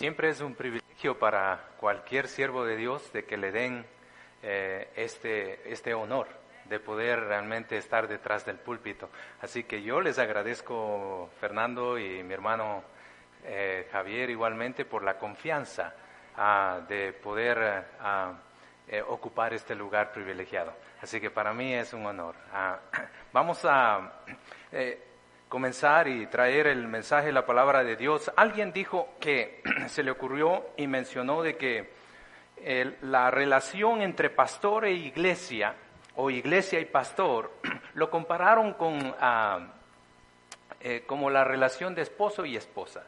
siempre es un privilegio para cualquier siervo de Dios de que le den eh, este, este honor de poder realmente estar detrás del púlpito. Así que yo les agradezco, Fernando y mi hermano eh, Javier, igualmente por la confianza ah, de poder ah, eh, ocupar este lugar privilegiado. Así que para mí es un honor. Ah, vamos a comenzar y traer el mensaje, la palabra de Dios. Alguien dijo que se le ocurrió y mencionó de que la relación entre pastor e iglesia, o iglesia y pastor, lo compararon con ah, eh, como la relación de esposo y esposa.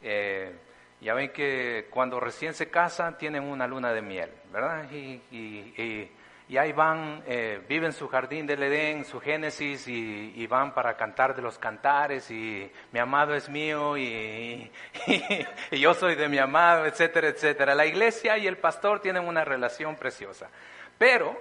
Eh, ya ven que cuando recién se casan tienen una luna de miel, ¿verdad? y ahí van, eh, viven su jardín del Edén, su Génesis, y, van para cantar de los cantares, y mi amado es mío, y, y, yo soy de mi amado, etcétera, etcétera. La iglesia y el pastor tienen una relación preciosa. Pero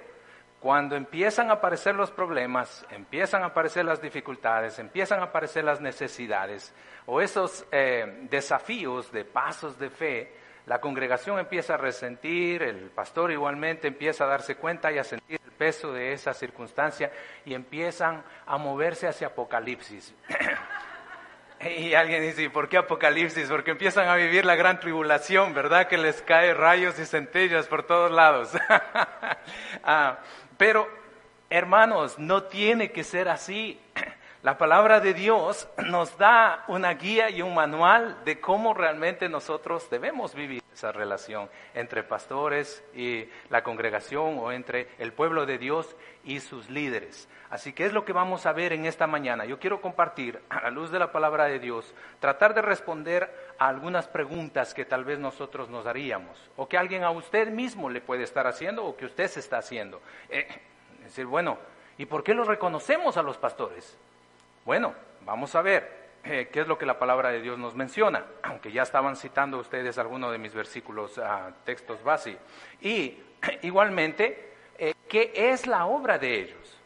cuando empiezan a aparecer los problemas, empiezan a aparecer las dificultades, empiezan a aparecer las necesidades, o esos eh, desafíos de pasos de fe, la congregación empieza a resentir, el pastor igualmente empieza a darse cuenta y a sentir el peso de esa circunstancia y empiezan a moverse hacia Apocalipsis. y alguien dice, ¿por qué Apocalipsis? Porque empiezan a vivir la gran tribulación, ¿verdad? Que les cae rayos y centellas por todos lados. Ah, pero, hermanos, no tiene que ser así. La palabra de Dios nos da una guía y un manual de cómo realmente nosotros debemos vivir esa relación entre pastores y la congregación o entre el pueblo de Dios y sus líderes. Así que es lo que vamos a ver en esta mañana. Yo quiero compartir, a la luz de la palabra de Dios, tratar de responder a algunas preguntas que tal vez nosotros nos haríamos o que alguien a usted mismo le puede estar haciendo o que usted se está haciendo. Eh, es decir, bueno, ¿y por qué los reconocemos a los pastores? Bueno, vamos a ver eh, qué es lo que la palabra de Dios nos menciona, aunque ya estaban citando ustedes algunos de mis versículos, uh, textos básicos. Y igualmente, eh, ¿qué es la obra de ellos?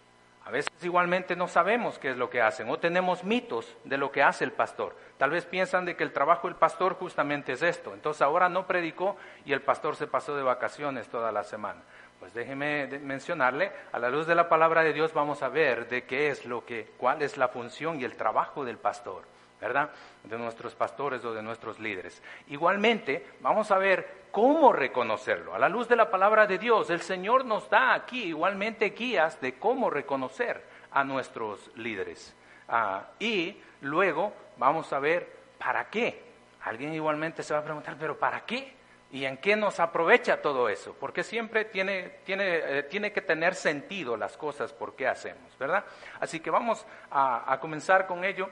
A veces igualmente no sabemos qué es lo que hacen o tenemos mitos de lo que hace el pastor. Tal vez piensan de que el trabajo del pastor justamente es esto. Entonces ahora no predicó y el pastor se pasó de vacaciones toda la semana. Pues déjeme mencionarle, a la luz de la palabra de Dios vamos a ver de qué es lo que, cuál es la función y el trabajo del pastor, ¿verdad? De nuestros pastores o de nuestros líderes. Igualmente, vamos a ver cómo reconocerlo. A la luz de la palabra de Dios, el Señor nos da aquí igualmente guías de cómo reconocer a nuestros líderes. Ah, y luego vamos a ver para qué. Alguien igualmente se va a preguntar, pero ¿para qué? ¿Y en qué nos aprovecha todo eso? Porque siempre tiene, tiene, eh, tiene que tener sentido las cosas por qué hacemos, ¿verdad? Así que vamos a, comenzar con ello.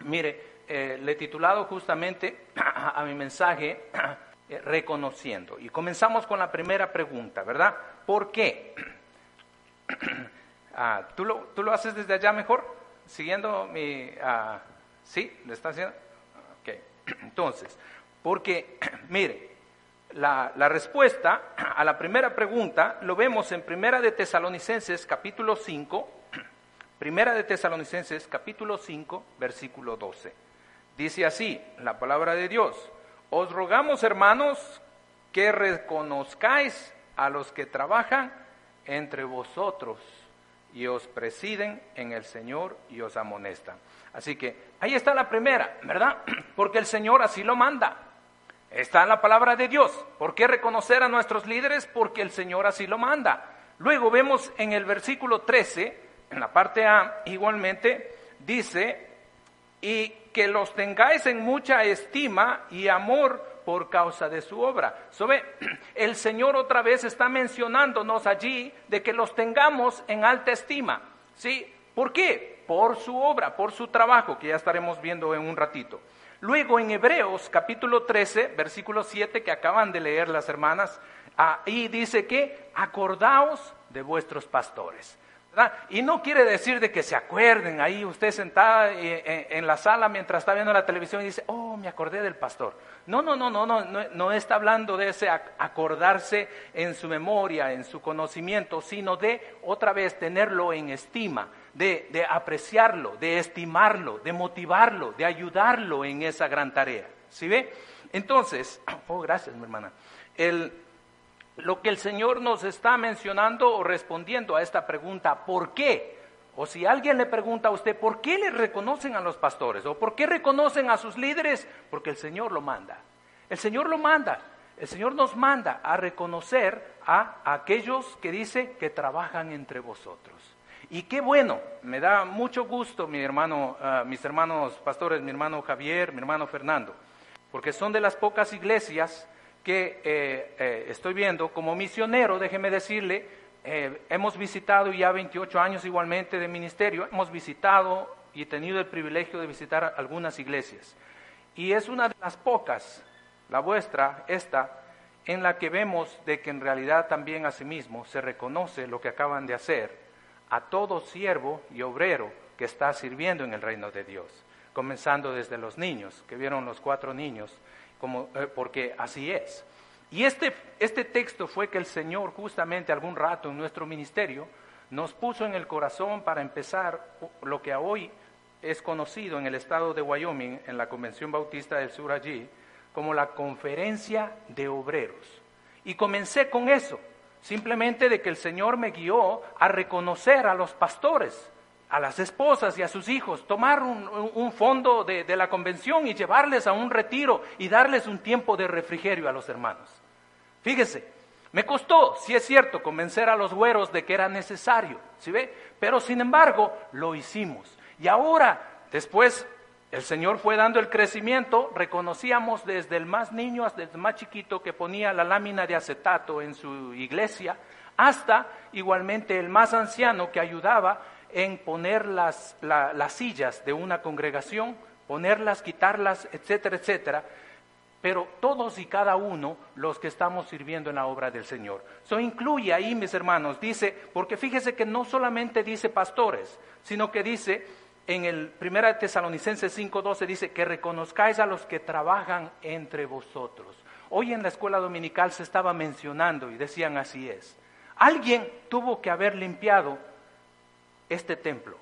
mire, eh, le he titulado justamente a, mi mensaje eh, Reconociendo. Y comenzamos con la primera pregunta, ¿verdad? ¿Por qué? Ah, ¿tú, lo, ¿Tú lo haces desde allá mejor? Siguiendo mi... Ah, ¿Sí? ¿Le está haciendo? Ok. Entonces, porque, mire, la, respuesta a la primera pregunta lo vemos en Primera de Tesalonicenses capítulo 5, Primera de Tesalonicenses capítulo 5, versículo 12. Dice así la palabra de Dios, os rogamos hermanos que reconozcáis a los que trabajan entre vosotros y os presiden en el Señor y os amonestan. Así que ahí está la primera, ¿verdad? Porque el Señor así lo manda. Está en la palabra de Dios. ¿Por qué reconocer a nuestros líderes? Porque el Señor así lo manda. Luego vemos en el versículo 13, en la parte A, igualmente, dice, y que los tengáis en mucha estima y amor por causa de su obra. ¿Sabe? El Señor otra vez está mencionándonos allí de que los tengamos en alta estima. ¿Sí? ¿Por qué? Por su obra, por su trabajo, que ya estaremos viendo en un ratito. Luego en Hebreos capítulo 13, versículo 7 que acaban de leer las hermanas, ahí dice que acordaos de vuestros pastores. Y no quiere decir de que se acuerden ahí usted sentada eh, eh, en la sala mientras está viendo la televisión y dice, oh, me acordé del pastor. No, no, no, no, no, no, no está hablando de ese acordarse en su memoria, en su conocimiento, sino de otra vez tenerlo en estima de, apreciarlo, de estimarlo, de motivarlo, de ayudarlo en esa gran tarea. ¿Sí ve? Entonces, oh, gracias, mi hermana. El, lo que el Señor nos está mencionando o respondiendo a esta pregunta, ¿por qué? O si alguien le pregunta a usted, ¿por qué le reconocen a los pastores? ¿O por qué reconocen a sus líderes? Porque el Señor lo manda. El Señor lo manda. El Señor nos manda a reconocer a aquellos que dice que trabajan entre vosotros. Y qué bueno, me da mucho gusto, mi hermano, ah, mis hermanos pastores, mi hermano Javier, mi hermano Fernando, porque son de las pocas iglesias que eh, eh, estoy viendo como misionero, déjeme decirle, eh, hemos visitado ya 28 años igualmente de ministerio, hemos visitado y tenido el privilegio de visitar algunas iglesias. Y es una de las pocas, la vuestra, esta, en la que vemos de que en realidad también asimismo se reconoce lo que acaban de hacer a todo siervo y obrero que está sirviendo en el reino de Dios, comenzando desde los niños, que vieron los cuatro niños, como, porque así es. Y este, este texto fue que el Señor justamente algún rato en nuestro ministerio nos puso en el corazón para empezar lo que hoy es conocido en el estado de Wyoming, en la Convención Bautista del Sur allí, como la conferencia de obreros. Y comencé con eso, simplemente de que el Señor me guió a reconocer a los pastores, a las esposas y a sus hijos, tomar un, fondo de, la convención y llevarles a un retiro y darles un tiempo de refrigerio a los hermanos. Fíjese, me costó, si es cierto, convencer a los güeros de que era necesario, ¿sí ve? Pero sin embargo, lo hicimos. Y ahora, después, el Señor fue dando el crecimiento, reconocíamos desde el más niño hasta el más chiquito que ponía la lámina de acetato en su iglesia, hasta igualmente el más anciano que ayudaba en poner las, las sillas de una congregación, ponerlas, quitarlas, etcétera, etcétera, pero todos y cada uno los que estamos sirviendo en la obra del Señor. Eso incluye ahí, mis hermanos, dice, porque fíjese que no solamente dice pastores, sino que dice en el 1 Tesalonicenses 5:12 dice que reconozcáis a los que trabajan entre vosotros. Hoy en la escuela dominical se estaba mencionando y decían así es. Alguien tuvo que haber limpiado este templo,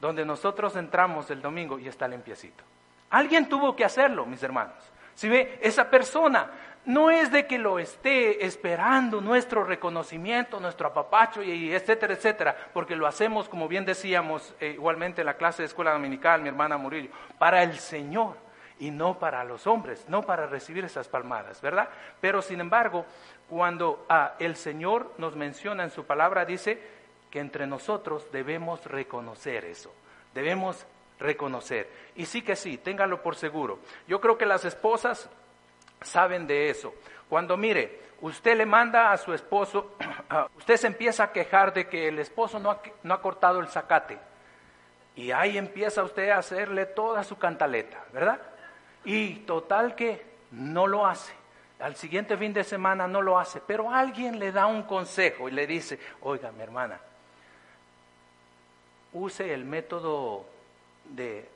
donde nosotros entramos el domingo y está limpiecito. Alguien tuvo que hacerlo, mis hermanos. Si ve, esa persona no es de que lo esté esperando nuestro reconocimiento, nuestro apapacho y etcétera, etcétera, porque lo hacemos, como bien decíamos eh, igualmente en la clase de escuela dominical, mi hermana Murillo, para el Señor y no para los hombres, no para recibir esas palmadas, ¿verdad? Pero sin embargo, cuando ah, el Señor nos menciona en su palabra, dice, que entre nosotros debemos reconocer eso, debemos reconocer. Y sí que sí, ténganlo por seguro. Yo creo que las esposas saben de eso. Cuando mire, usted le manda a su esposo, usted se empieza a quejar de que el esposo no ha, no ha cortado el zacate. Y ahí empieza usted a hacerle toda su cantaleta, ¿verdad? Y total que no lo hace. Al siguiente fin de semana no lo hace, pero alguien le da un consejo y le dice, oiga, mi hermana, use el método de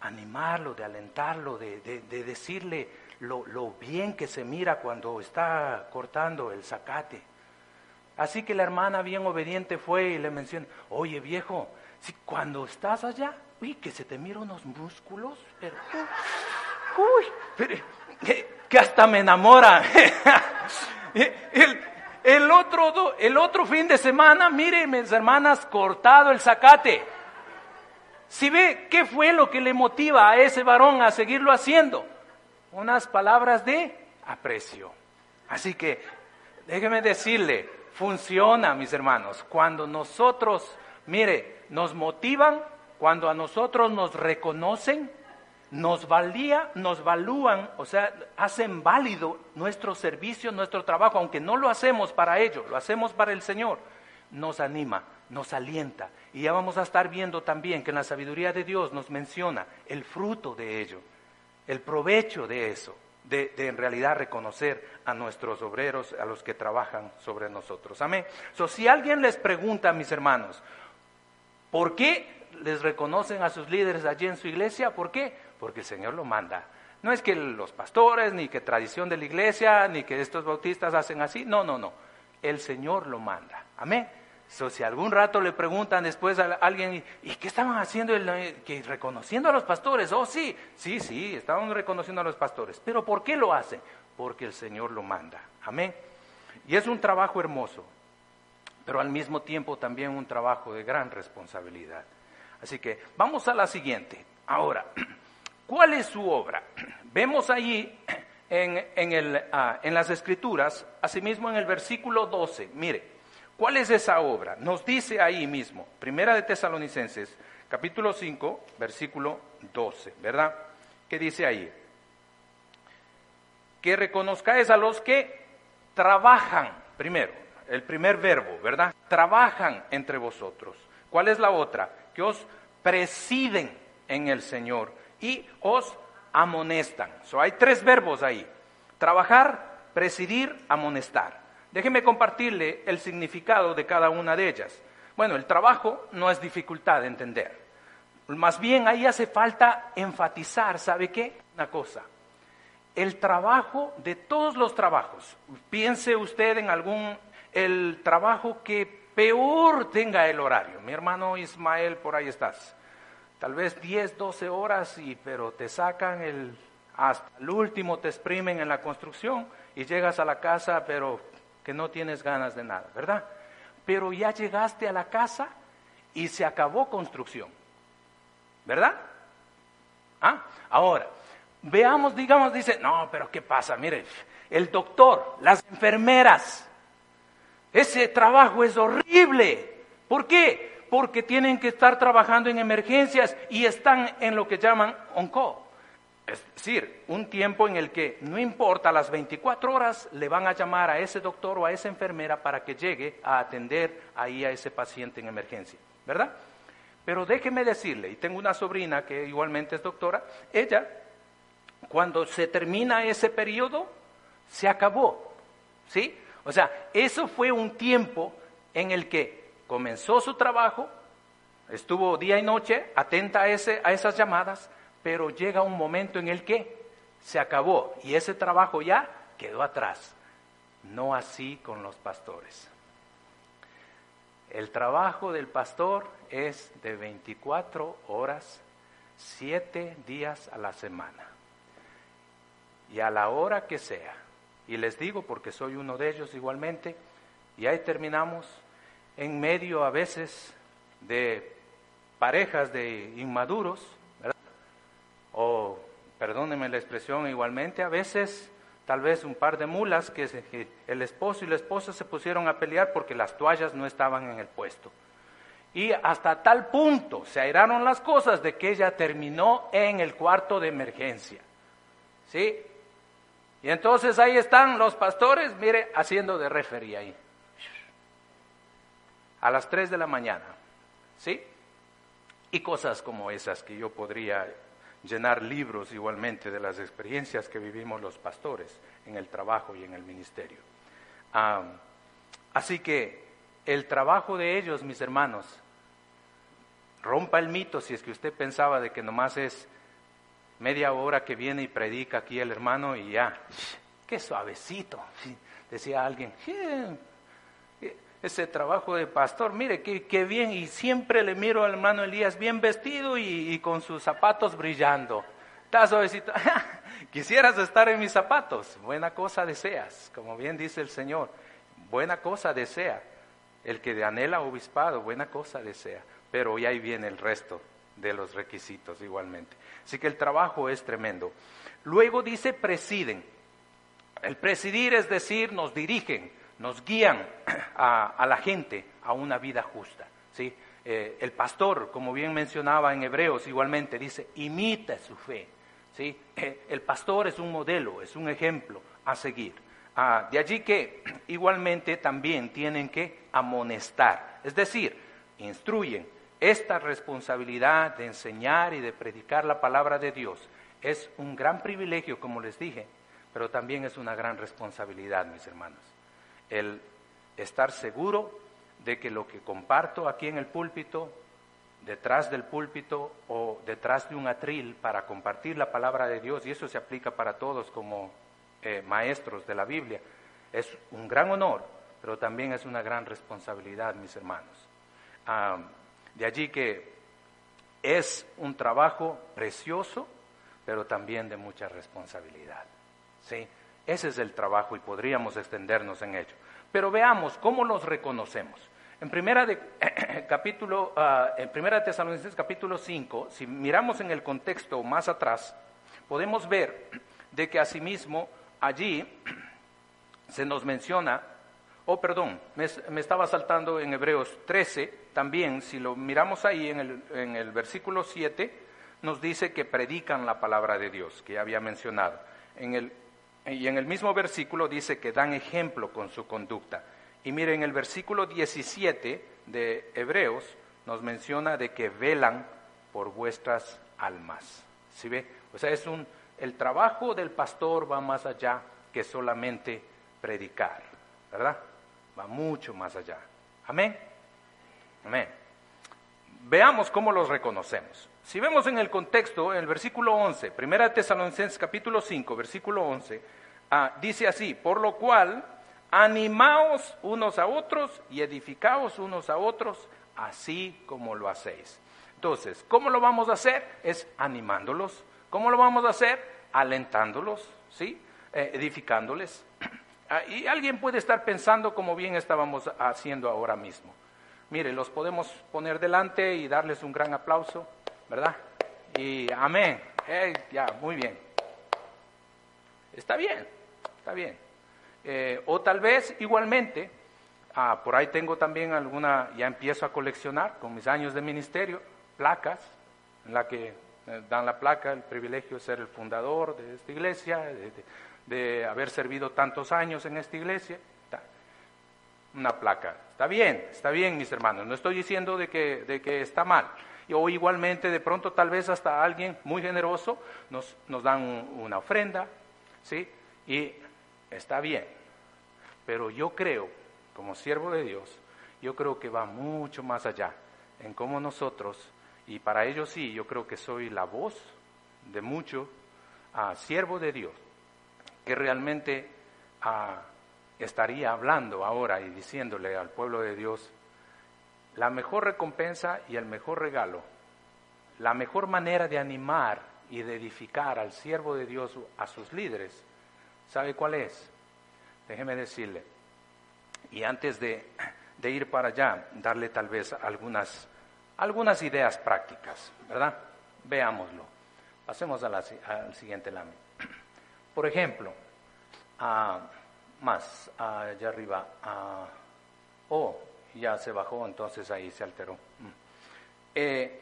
animarlo, de alentarlo, de, decirle lo, bien que se mira cuando está cortando el zacate. Así que la hermana bien obediente fue y le mencionó, oye viejo, si cuando estás allá, uy, que se te mira unos músculos, pero, uy, que, hasta me enamora. el, el otro, el otro fin de semana, mire, mis hermanas, cortado el zacate. Si ve qué fue lo que le motiva a ese varón a seguirlo haciendo, unas palabras de aprecio. Así que déjeme decirle, funciona, mis hermanos, cuando nosotros, mire, nos motivan, cuando a nosotros nos reconocen, nos valía, nos valúan, o sea, hacen válido nuestro servicio, nuestro trabajo, aunque no lo hacemos para ellos, lo hacemos para el Señor, nos anima, nos alienta. Y ya vamos a estar viendo también que en la sabiduría de Dios nos menciona el fruto de ello, el provecho de eso, de, en realidad reconocer a nuestros obreros, a los que trabajan sobre nosotros. Amén. So, si alguien les pregunta, mis hermanos, ¿por qué les reconocen a sus líderes allí en su iglesia? ¿Por qué? porque el Señor lo manda. No es que los pastores, ni que tradición de la iglesia, ni que estos bautistas hacen así. No, no, no. El Señor lo manda. Amén. Si algún rato le preguntan después a alguien, ¿y qué estaban haciendo? que reconociendo a los pastores. Oh, sí, sí, sí, estaban reconociendo a los pastores. Pero ¿por qué lo hacen? Porque el Señor lo manda. Amén. Y es un trabajo hermoso, pero al mismo tiempo también un trabajo de gran responsabilidad. Así que vamos a la siguiente. Ahora, ¿cuál es su obra? Vemos allí en, en, el, ah, en las escrituras, asimismo en el versículo 12, mire, ¿cuál es esa obra? Nos dice ahí mismo, Primera de Tesalonicenses, capítulo 5, versículo 12, ¿verdad? ¿Qué dice ahí? Que reconozcáis a los que trabajan, primero, el primer verbo, ¿verdad? Trabajan entre vosotros. ¿Cuál es la otra? Que os presiden en el Señor y os amonestan. So, hay tres verbos ahí. Trabajar, presidir, amonestar. Déjeme compartirle el significado de cada una de ellas. Bueno, el trabajo no es dificultad de entender. Más bien ahí hace falta enfatizar, ¿sabe qué? Una cosa. El trabajo de todos los trabajos. Piense usted en algún, el trabajo que peor tenga el horario. Mi hermano Ismael, por ahí estás tal vez 10, 12 horas, y, pero te sacan el, hasta el último, te exprimen en la construcción y llegas a la casa, pero que no tienes ganas de nada, ¿verdad? Pero ya llegaste a la casa y se acabó construcción, ¿verdad? ¿Ah? Ahora, veamos, digamos, dice, no, pero ¿qué pasa? Mire, el doctor, las enfermeras, ese trabajo es horrible. ¿Por qué? porque tienen que estar trabajando en emergencias y están en lo que llaman on-call. Es decir, un tiempo en el que no importa, las 24 horas le van a llamar a ese doctor o a esa enfermera para que llegue a atender ahí a ese paciente en emergencia, ¿verdad? Pero déjeme decirle, y tengo una sobrina que igualmente es doctora, ella, cuando se termina ese periodo, se acabó, ¿sí? O sea, eso fue un tiempo en el que comenzó su trabajo, estuvo día y noche atenta a, ese, a esas llamadas, pero llega un momento en el que se acabó y ese trabajo ya quedó atrás. No así con los pastores. El trabajo del pastor es de 24 horas, 7 días a la semana. Y a la hora que sea. Y les digo porque soy uno de ellos igualmente. Y ahí terminamos en medio a veces de parejas de inmaduros, perdónenme la expresión igualmente, a veces tal vez un par de mulas que, el esposo y la esposa se pusieron a pelear porque las toallas no estaban en el puesto. Y hasta tal punto se airaron las cosas de que ella terminó en el cuarto de emergencia. ¿Sí? Y entonces ahí están los pastores, mire, haciendo de refería ahí a las 3 de la mañana, ¿sí? Y cosas como esas que yo podría llenar libros igualmente de las experiencias que vivimos los pastores en el trabajo y en el ministerio. así que el trabajo de ellos, mis hermanos, rompa el mito si es que usted pensaba de que nomás es media hora que viene y predica aquí el hermano y ya, qué suavecito, decía alguien, ese trabajo de pastor. Mire, qué, bien, y siempre le miro al hermano Elías bien vestido y, con sus zapatos brillando. Está suavecito. Quisieras estar en mis zapatos. Buena cosa deseas, como bien dice el Señor. Buena cosa desea. El que anhela obispado, buena cosa desea. Pero ya ahí viene el resto de los requisitos igualmente. Así que el trabajo es tremendo. Luego dice presiden. El presidir es decir, nos dirigen nos guían a, la gente a una vida justa. ¿sí? Eh, el pastor, como bien mencionaba en Hebreos, igualmente dice, imita su fe. ¿sí? Eh, el pastor es un modelo, es un ejemplo a seguir. Ah, de allí que igualmente también tienen que amonestar, es decir, instruyen. Esta responsabilidad de enseñar y de predicar la palabra de Dios es un gran privilegio, como les dije, pero también es una gran responsabilidad, mis hermanos el estar seguro de que lo que comparto aquí en el púlpito, detrás del púlpito o detrás de un atril para compartir la palabra de Dios, y eso se aplica para todos como eh, maestros de la Biblia, es un gran honor, pero también es una gran responsabilidad, mis hermanos. De allí que es un trabajo precioso, pero también de mucha responsabilidad. ¿sí? Ese es el trabajo y podríamos extendernos en ello. Pero veamos cómo los reconocemos. En primera de, capítulo, uh, en primera de Tesalonicenses capítulo 5, si miramos en el contexto más atrás, podemos ver de que asimismo allí se nos menciona, oh perdón, me, me estaba saltando en Hebreos 13, también si lo miramos ahí en el, en el versículo 7, nos dice que predican la palabra de Dios, que ya había mencionado. En el y en el mismo versículo dice que dan ejemplo con su conducta. Y miren, el versículo 17 de Hebreos nos menciona de que velan por vuestras almas. ¿Sí ve? O sea, es un, el trabajo del pastor va más allá que solamente predicar, ¿verdad? Va mucho más allá. Amén. Amén. Veamos cómo los reconocemos. Si vemos en el contexto, en el versículo 11, Primera Tesalonicenses capítulo 5, versículo 11, ah, dice así, por lo cual, animaos unos a otros y edificaos unos a otros, así como lo hacéis. Entonces, ¿cómo lo vamos a hacer? Es animándolos. ¿Cómo lo vamos a hacer? Alentándolos, ¿sí? Eh, edificándoles. Ah, y alguien puede estar pensando como bien estábamos haciendo ahora mismo. Mire, los podemos poner delante y darles un gran aplauso. ¿Verdad? Y amén. ya, muy bien. Está bien, está bien. Eh, o tal vez igualmente, ah, por ahí tengo también alguna, ya empiezo a coleccionar con mis años de ministerio, placas, en la que eh, dan la placa, el privilegio de ser el fundador de esta iglesia, de, haber servido tantos años en esta iglesia. Una placa. Está bien, está bien, mis hermanos. No estoy diciendo de que, de que está mal o igualmente de pronto tal vez hasta alguien muy generoso nos, nos dan una ofrenda, ¿sí? Y está bien, pero yo creo, como siervo de Dios, yo creo que va mucho más allá en cómo nosotros, y para ello sí, yo creo que soy la voz de mucho a siervo de Dios, que realmente estaría hablando ahora y diciéndole al pueblo de Dios, la mejor recompensa y el mejor regalo, la mejor manera de animar y de edificar al siervo de Dios, a sus líderes, ¿sabe cuál es? Déjeme decirle, y antes de, ir para allá, darle tal vez algunas, algunas ideas prácticas, ¿verdad? Veámoslo. Pasemos al siguiente lámina. Por ejemplo, más allá arriba, oh, ya se bajó, entonces ahí se alteró. Mm. Eh,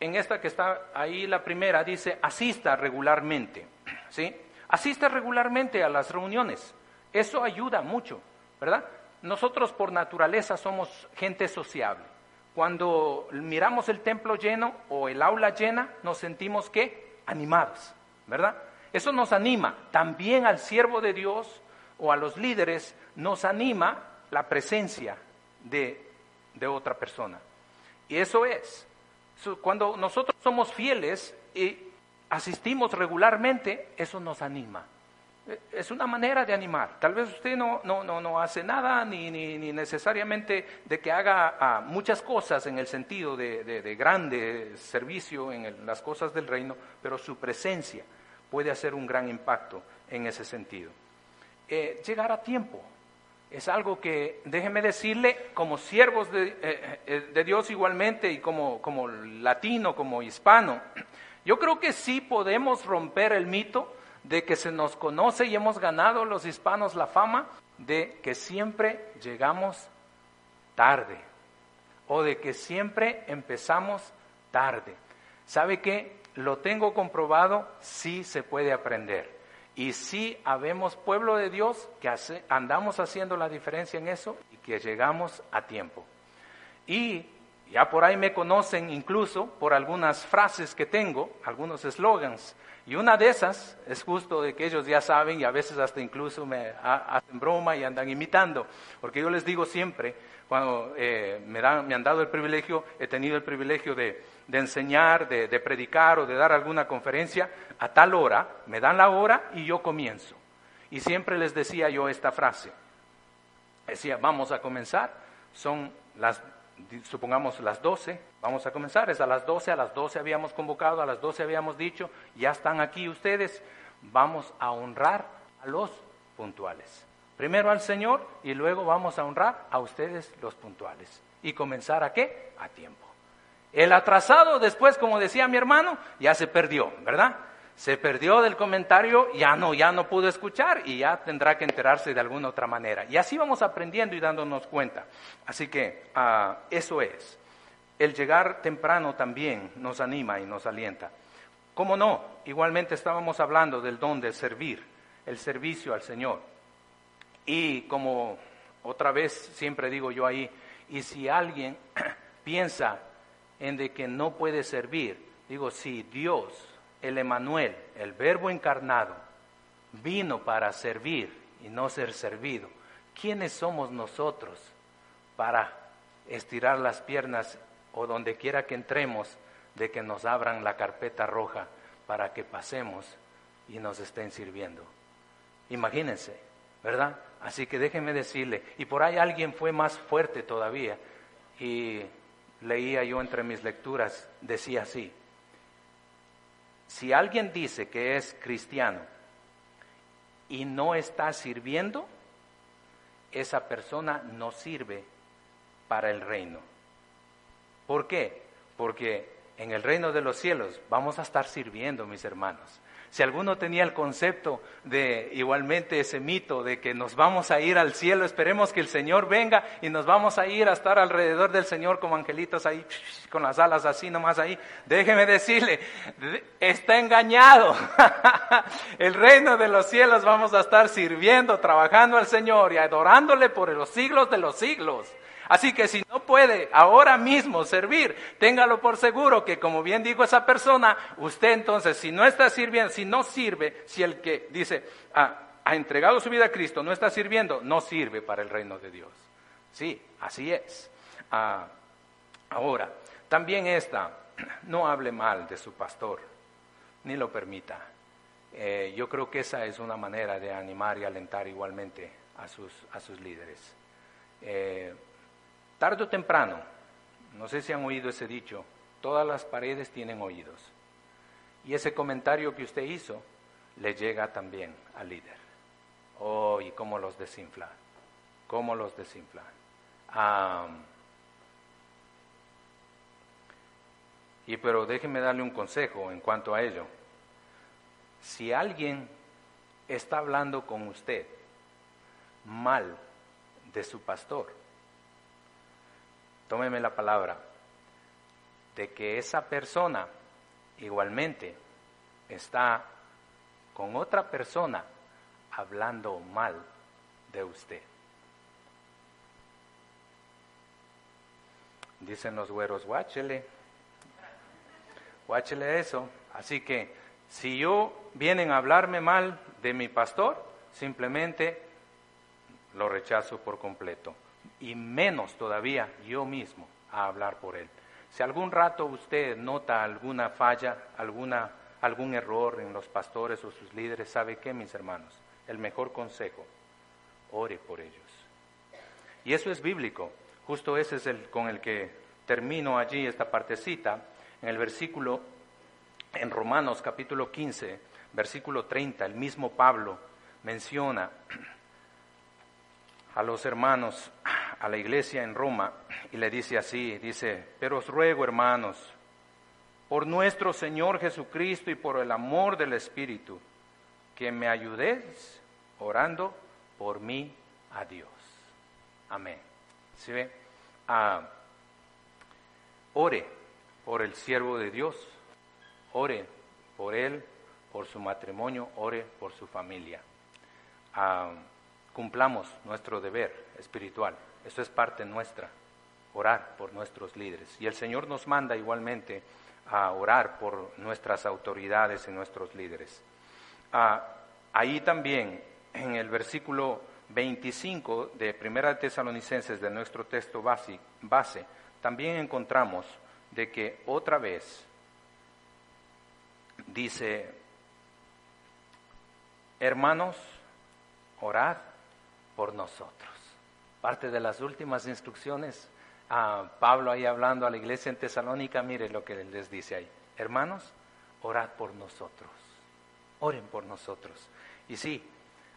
en esta que está ahí, la primera, dice, asista regularmente, ¿sí? Asista regularmente a las reuniones. Eso ayuda mucho, ¿verdad? Nosotros por naturaleza somos gente sociable. Cuando miramos el templo lleno o el aula llena, nos sentimos que animados, ¿verdad? Eso nos anima. También al siervo de Dios o a los líderes nos anima la presencia de, otra persona. Y eso es, cuando nosotros somos fieles y asistimos regularmente, eso nos anima. E, es una manera de animar. Tal vez usted no, no, no, hace nada ni, ni, necesariamente de que haga ah, muchas cosas en el sentido de, de, grande servicio en las cosas del reino, pero su presencia puede hacer un gran impacto en ese sentido. Eh, llegar a tiempo, es algo que, déjeme decirle, como siervos de, eh, eh, de Dios igualmente y como, como latino, como hispano, yo creo que sí podemos romper el mito de que se nos conoce y hemos ganado los hispanos la fama de que siempre llegamos tarde o de que siempre empezamos tarde. ¿Sabe qué? Lo tengo comprobado, sí se puede aprender. Y sí habemos pueblo de Dios que andamos haciendo la diferencia en eso y que llegamos a tiempo. Y ya por ahí me conocen incluso por algunas frases que tengo, algunos eslogans. Y una de esas es justo de que ellos ya saben y a veces hasta incluso me hacen broma y andan imitando. Porque yo les digo siempre, cuando eh, me, dan, me han dado el privilegio, he tenido el privilegio de, de enseñar, de, predicar o de dar alguna conferencia, a tal hora, me dan la hora y yo comienzo. Y siempre les decía yo esta frase, decía, vamos a comenzar, son las, supongamos las 12, vamos a comenzar, es a las 12, a las 12 habíamos convocado, a las 12 habíamos dicho, ya están aquí ustedes, vamos a honrar a los puntuales. Primero al Señor y luego vamos a honrar a ustedes los puntuales. ¿Y comenzar a qué? A tiempo. El atrasado después, como decía mi hermano, ya se perdió, ¿verdad? Se perdió del comentario, ya no, ya no pudo escuchar y ya tendrá que enterarse de alguna otra manera. Y así vamos aprendiendo y dándonos cuenta. Así que ah, eso es. El llegar temprano también nos anima y nos alienta. ¿Cómo no? Igualmente estábamos hablando del don de servir, el servicio al Señor. Y como otra vez siempre digo yo ahí, y si alguien piensa en de que no puede servir, digo, si Dios, el Emanuel, el Verbo encarnado, vino para servir y no ser servido, ¿quiénes somos nosotros para estirar las piernas o donde quiera que entremos de que nos abran la carpeta roja para que pasemos y nos estén sirviendo? Imagínense, ¿verdad? Así que déjenme decirle, y por ahí alguien fue más fuerte todavía, y leía yo entre mis lecturas, decía así, si alguien dice que es cristiano y no está sirviendo, esa persona no sirve para el reino. ¿Por qué? Porque en el reino de los cielos vamos a estar sirviendo, mis hermanos. Si alguno tenía el concepto de igualmente ese mito de que nos vamos a ir al cielo, esperemos que el Señor venga y nos vamos a ir a estar alrededor del Señor como angelitos ahí, con las alas así nomás ahí, déjeme decirle, está engañado. el reino de los cielos vamos a estar sirviendo, trabajando al Señor y adorándole por los siglos de los siglos. Así que si no puede ahora mismo servir, téngalo por seguro que como bien dijo esa persona, usted entonces si no está sirviendo, si no sirve, si el que dice ah, ha entregado su vida a Cristo no está sirviendo, no sirve para el reino de Dios. Sí, así es. Ah, ahora, también esta, no hable mal de su pastor, ni lo permita. Eh, yo creo que esa es una manera de animar y alentar igualmente a sus, a sus líderes. Eh, Tarde o temprano, no sé si han oído ese dicho, todas las paredes tienen oídos. Y ese comentario que usted hizo le llega también al líder. Oh, y cómo los desinfla, cómo los desinfla. y pero déjeme darle un consejo en cuanto a ello. Si alguien está hablando con usted mal de su pastor, tómeme la palabra, de que esa persona igualmente está con otra persona hablando mal de usted. Dicen los güeros, guáchele, guáchele eso. Así que si yo vienen a hablarme mal de mi pastor, simplemente lo rechazo por completo y menos todavía yo mismo a hablar por él. Si algún rato usted nota alguna falla, alguna, algún error en los pastores o sus líderes, ¿sabe qué, mis hermanos? El mejor consejo, ore por ellos. Y eso es bíblico. Justo ese es el con el que termino allí esta partecita, en el versículo, en Romanos capítulo 15, versículo 30, el mismo Pablo menciona a los hermanos, a la iglesia en Roma, y le dice así, dice, pero os ruego, hermanos, por nuestro Señor Jesucristo y por el amor del Espíritu, que me ayudéis orando por mí a Dios. Amén. ¿Sí ve? Ah, ore por el siervo de Dios, ore por él, por su matrimonio, ore por su familia. Ah, cumplamos nuestro deber espiritual. Eso es parte nuestra, orar por nuestros líderes. Y el Señor nos manda igualmente a orar por nuestras autoridades y nuestros líderes. Ah, ahí también, en el versículo 25 de Primera Tesalonicenses, de nuestro texto base, base, también encontramos de que otra vez dice, hermanos, orad por nosotros. Parte de las últimas instrucciones, a Pablo ahí hablando a la iglesia en Tesalónica, mire lo que les dice ahí. Hermanos, orad por nosotros. Oren por nosotros. Y sí,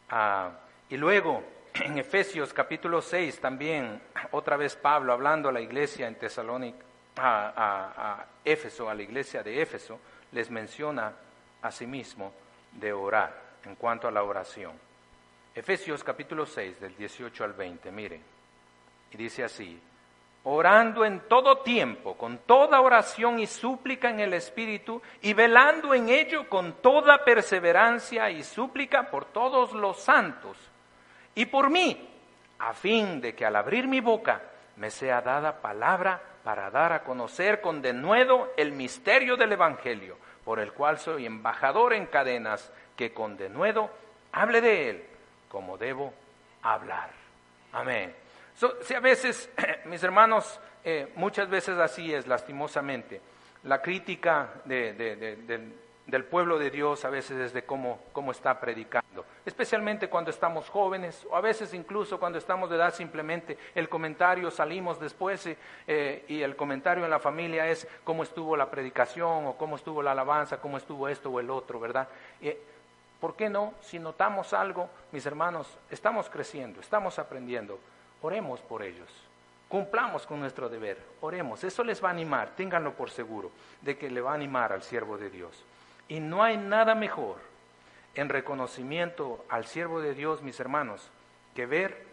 ah, y luego en Efesios capítulo 6 también, otra vez Pablo hablando a la iglesia en Tesalónica, a, Éfeso, a la iglesia de Éfeso, les menciona a sí mismo de orar en cuanto a la oración. Efesios capítulo 6 del 18 al 20, miren, y dice así, orando en todo tiempo, con toda oración y súplica en el Espíritu, y velando en ello con toda perseverancia y súplica por todos los santos, y por mí, a fin de que al abrir mi boca me sea dada palabra para dar a conocer con denuedo el misterio del Evangelio, por el cual soy embajador en cadenas, que con denuedo hable de él como debo hablar. Amén. si a veces, mis hermanos, eh, muchas veces así es, lastimosamente, la crítica de, del pueblo de Dios a veces es de cómo, cómo está predicando, especialmente cuando estamos jóvenes o a veces incluso cuando estamos de edad simplemente el comentario salimos después eh, y el comentario en la familia es cómo estuvo la predicación o cómo estuvo la alabanza, cómo estuvo esto o el otro, ¿verdad? ¿Por qué no? Si notamos algo, mis hermanos, estamos creciendo, estamos aprendiendo, oremos por ellos. Cumplamos con nuestro deber, oremos, eso les va a animar, ténganlo por seguro, de que le va a animar al siervo de Dios. Y no hay nada mejor en reconocimiento al siervo de Dios, mis hermanos, que ver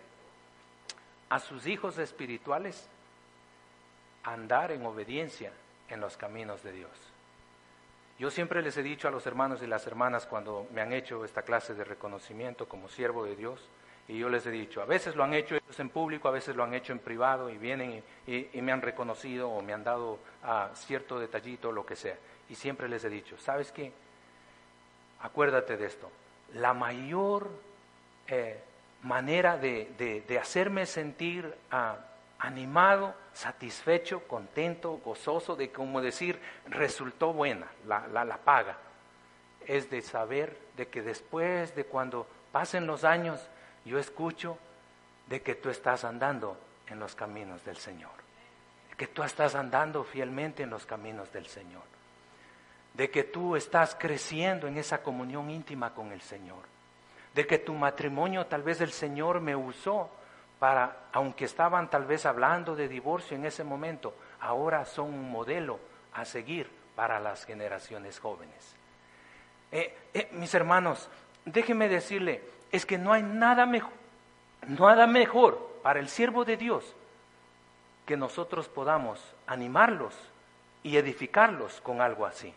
a sus hijos espirituales andar en obediencia en los caminos de Dios. Yo siempre les he dicho a los hermanos y las hermanas cuando me han hecho esta clase de reconocimiento como siervo de Dios, y yo les he dicho, a veces lo han hecho ellos en público, a veces lo han hecho en privado y vienen y, me han reconocido o me han dado ah, cierto detallito lo que sea. Y siempre les he dicho, ¿sabes qué? Acuérdate de esto. La mayor eh, manera de, hacerme sentir ah, animado, satisfecho, contento, gozoso, de como decir, resultó buena la, la, la paga, es de saber de que después de cuando pasen los años, yo escucho de que tú estás andando en los caminos del Señor, que tú estás andando fielmente en los caminos del Señor. De que tú estás creciendo en esa comunión íntima con el Señor, de que tu matrimonio tal vez el Señor me usó para, aunque estaban tal vez hablando de divorcio en ese momento, ahora son un modelo a seguir para las generaciones jóvenes. Eh, eh, mis hermanos, déjenme decirle, es que no hay nada mejor, nada mejor para el siervo de Dios que nosotros podamos animarlos y edificarlos con algo así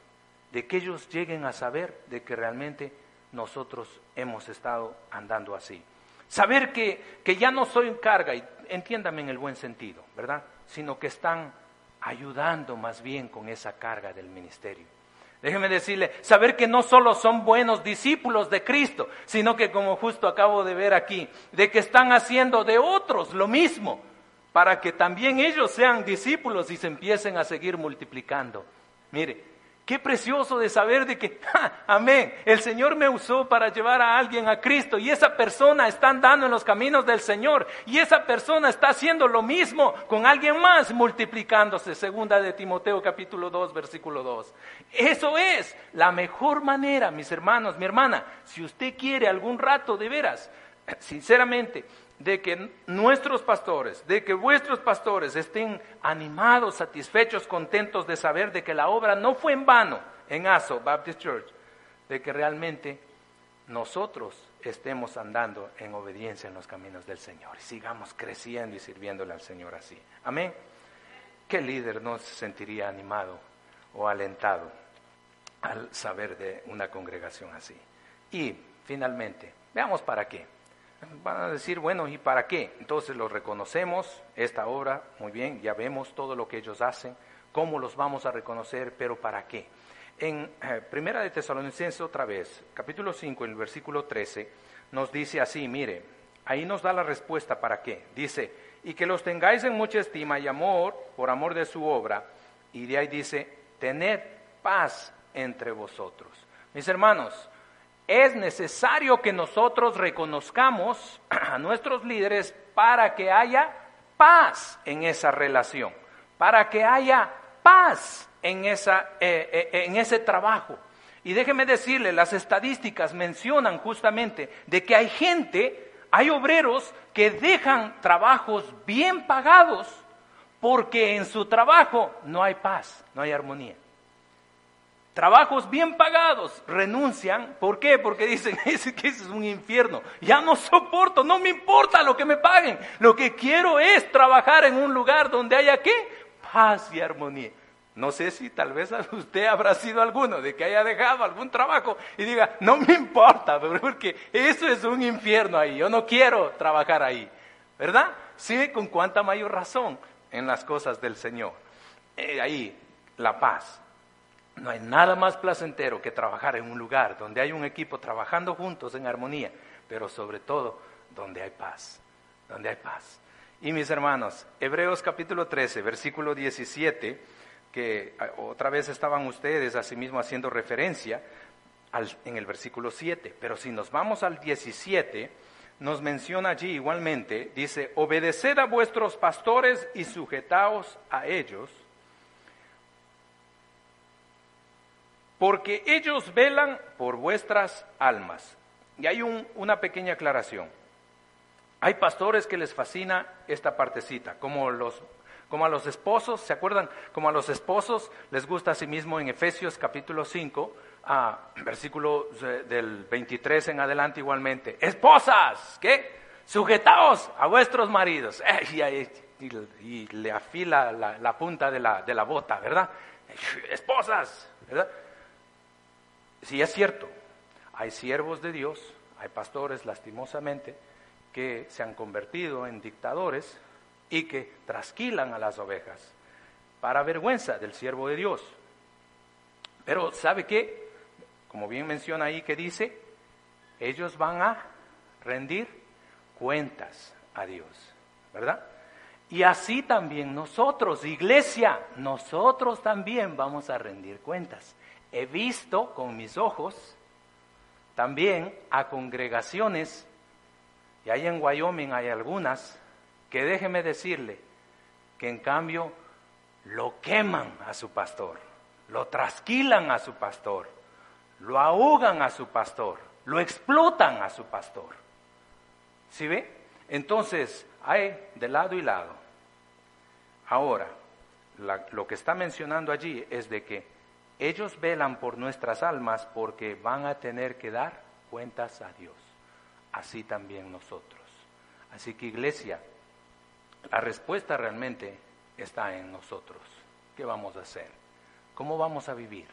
de que ellos lleguen a saber de que realmente nosotros hemos estado andando así. Saber que, que ya no soy carga, y entiéndame en el buen sentido, ¿verdad? Sino que están ayudando más bien con esa carga del ministerio. Déjeme decirle, saber que no solo son buenos discípulos de Cristo, sino que como justo acabo de ver aquí, de que están haciendo de otros lo mismo, para que también ellos sean discípulos y se empiecen a seguir multiplicando. Mire, Qué precioso de saber de que, amén, el Señor me usó para llevar a alguien a Cristo y esa persona está andando en los caminos del Señor y esa persona está haciendo lo mismo con alguien más multiplicándose, segunda de Timoteo capítulo 2 versículo 2. Eso es la mejor manera, mis hermanos, mi hermana, si usted quiere algún rato de veras, sinceramente, de que nuestros pastores, de que vuestros pastores estén animados, satisfechos, contentos de saber de que la obra no fue en vano en ASO Baptist Church, de que realmente nosotros estemos andando en obediencia en los caminos del Señor y sigamos creciendo y sirviéndole al Señor así. Amén. ¿Qué líder no se sentiría animado o alentado al saber de una congregación así? Y finalmente, veamos para qué. Van a decir, bueno, ¿y para qué? Entonces los reconocemos, esta obra, muy bien, ya vemos todo lo que ellos hacen, cómo los vamos a reconocer, pero ¿para qué? En eh, Primera de Tesalonicenses otra vez, capítulo 5, en el versículo 13, nos dice así, mire, ahí nos da la respuesta para qué. Dice, y que los tengáis en mucha estima y amor por amor de su obra, y de ahí dice, tened paz entre vosotros. Mis hermanos, es necesario que nosotros reconozcamos a nuestros líderes para que haya paz en esa relación, para que haya paz en, esa, eh, eh, en ese trabajo. Y déjeme decirle, las estadísticas mencionan justamente de que hay gente, hay obreros que dejan trabajos bien pagados porque en su trabajo no hay paz, no hay armonía. Trabajos bien pagados renuncian. ¿Por qué? Porque dicen que ese es un infierno. Ya no soporto, no me importa lo que me paguen. Lo que quiero es trabajar en un lugar donde haya qué? Paz y armonía. No sé si tal vez usted habrá sido alguno de que haya dejado algún trabajo y diga, no me importa, porque eso es un infierno ahí, yo no quiero trabajar ahí. ¿Verdad? Sí, con cuánta mayor razón en las cosas del Señor. Eh, ahí, la paz. No hay nada más placentero que trabajar en un lugar donde hay un equipo trabajando juntos en armonía, pero sobre todo donde hay paz, donde hay paz. Y mis hermanos, Hebreos capítulo 13, versículo 17, que ah, otra vez estaban ustedes asimismo haciendo referencia en el versículo 7, pero si nos vamos al 17, nos menciona allí igualmente, dice, obedeced a vuestros pastores y sujetaos a ellos, porque ellos velan por vuestras almas. Y hay una pequeña aclaración. Hay pastores que les fascina esta partecita, como, a los esposos, ¿se acuerdan? Como a los esposos les gusta a sí mismo en Efesios capítulo 5, a versículo del 23 en adelante igualmente. Esposas, ¿qué? Sujetaos a vuestros maridos. y, le afila la, punta de la bota, ¿verdad? Esposas, ¿verdad? Sí, es cierto, hay siervos de Dios, hay pastores lastimosamente que se han convertido en dictadores y que trasquilan a las ovejas para vergüenza del siervo de Dios. Pero ¿sabe qué? como bien menciona ahí que dice, ellos van a rendir cuentas a Dios, ¿verdad? Y así también nosotros, iglesia, nosotros también vamos a rendir cuentas. He visto con mis ojos también a congregaciones, y ahí en Wyoming hay algunas, que déjeme decirle que en cambio lo queman a su pastor, lo trasquilan a su pastor lo ahogan a su pastor, lo explotan a su pastor. ¿Sí ve? Entonces, hay de lado y lado. Ahora, lo que está mencionando allí es de que ellos velan por nuestras almas porque van a tener que dar cuentas a Dios. Así también nosotros. Así que iglesia, la respuesta realmente está en nosotros. ¿Qué vamos a hacer? ¿Cómo vamos a vivir?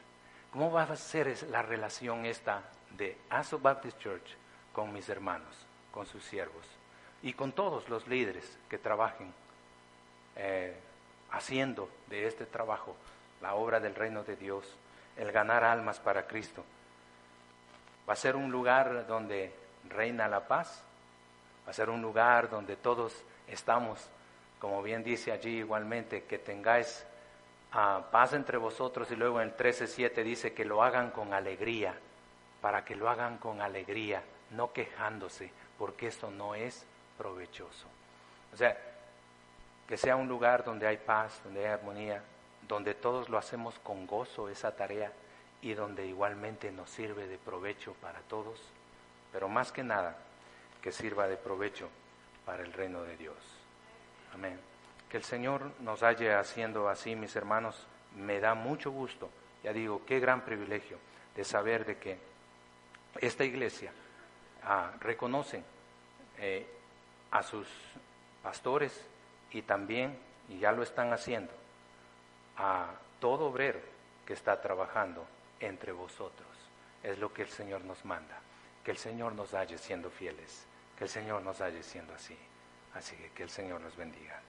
¿Cómo va a ser la relación esta de Aso Baptist Church con mis hermanos, con sus siervos y con todos los líderes que trabajen eh, haciendo de este trabajo la obra del reino de Dios, el ganar almas para Cristo? ¿Va a ser un lugar donde reina la paz? ¿Va a ser un lugar donde todos estamos, como bien dice allí igualmente, que tengáis paz entre vosotros y luego en el 13.7 dice que lo hagan con alegría, para que lo hagan con alegría, no quejándose, porque eso no es provechoso. O sea, que sea un lugar donde hay paz, donde hay armonía, donde todos lo hacemos con gozo esa tarea y donde igualmente nos sirve de provecho para todos, pero más que nada que sirva de provecho para el reino de Dios. Amén. Que el Señor nos haya haciendo así, mis hermanos, me da mucho gusto. Ya digo, qué gran privilegio de saber de que esta iglesia ah, reconoce eh, a sus pastores y también, y ya lo están haciendo, a todo obrero que está trabajando entre vosotros. Es lo que el Señor nos manda. Que el Señor nos haya siendo fieles. Que el Señor nos haya siendo así. Así que que el Señor nos bendiga.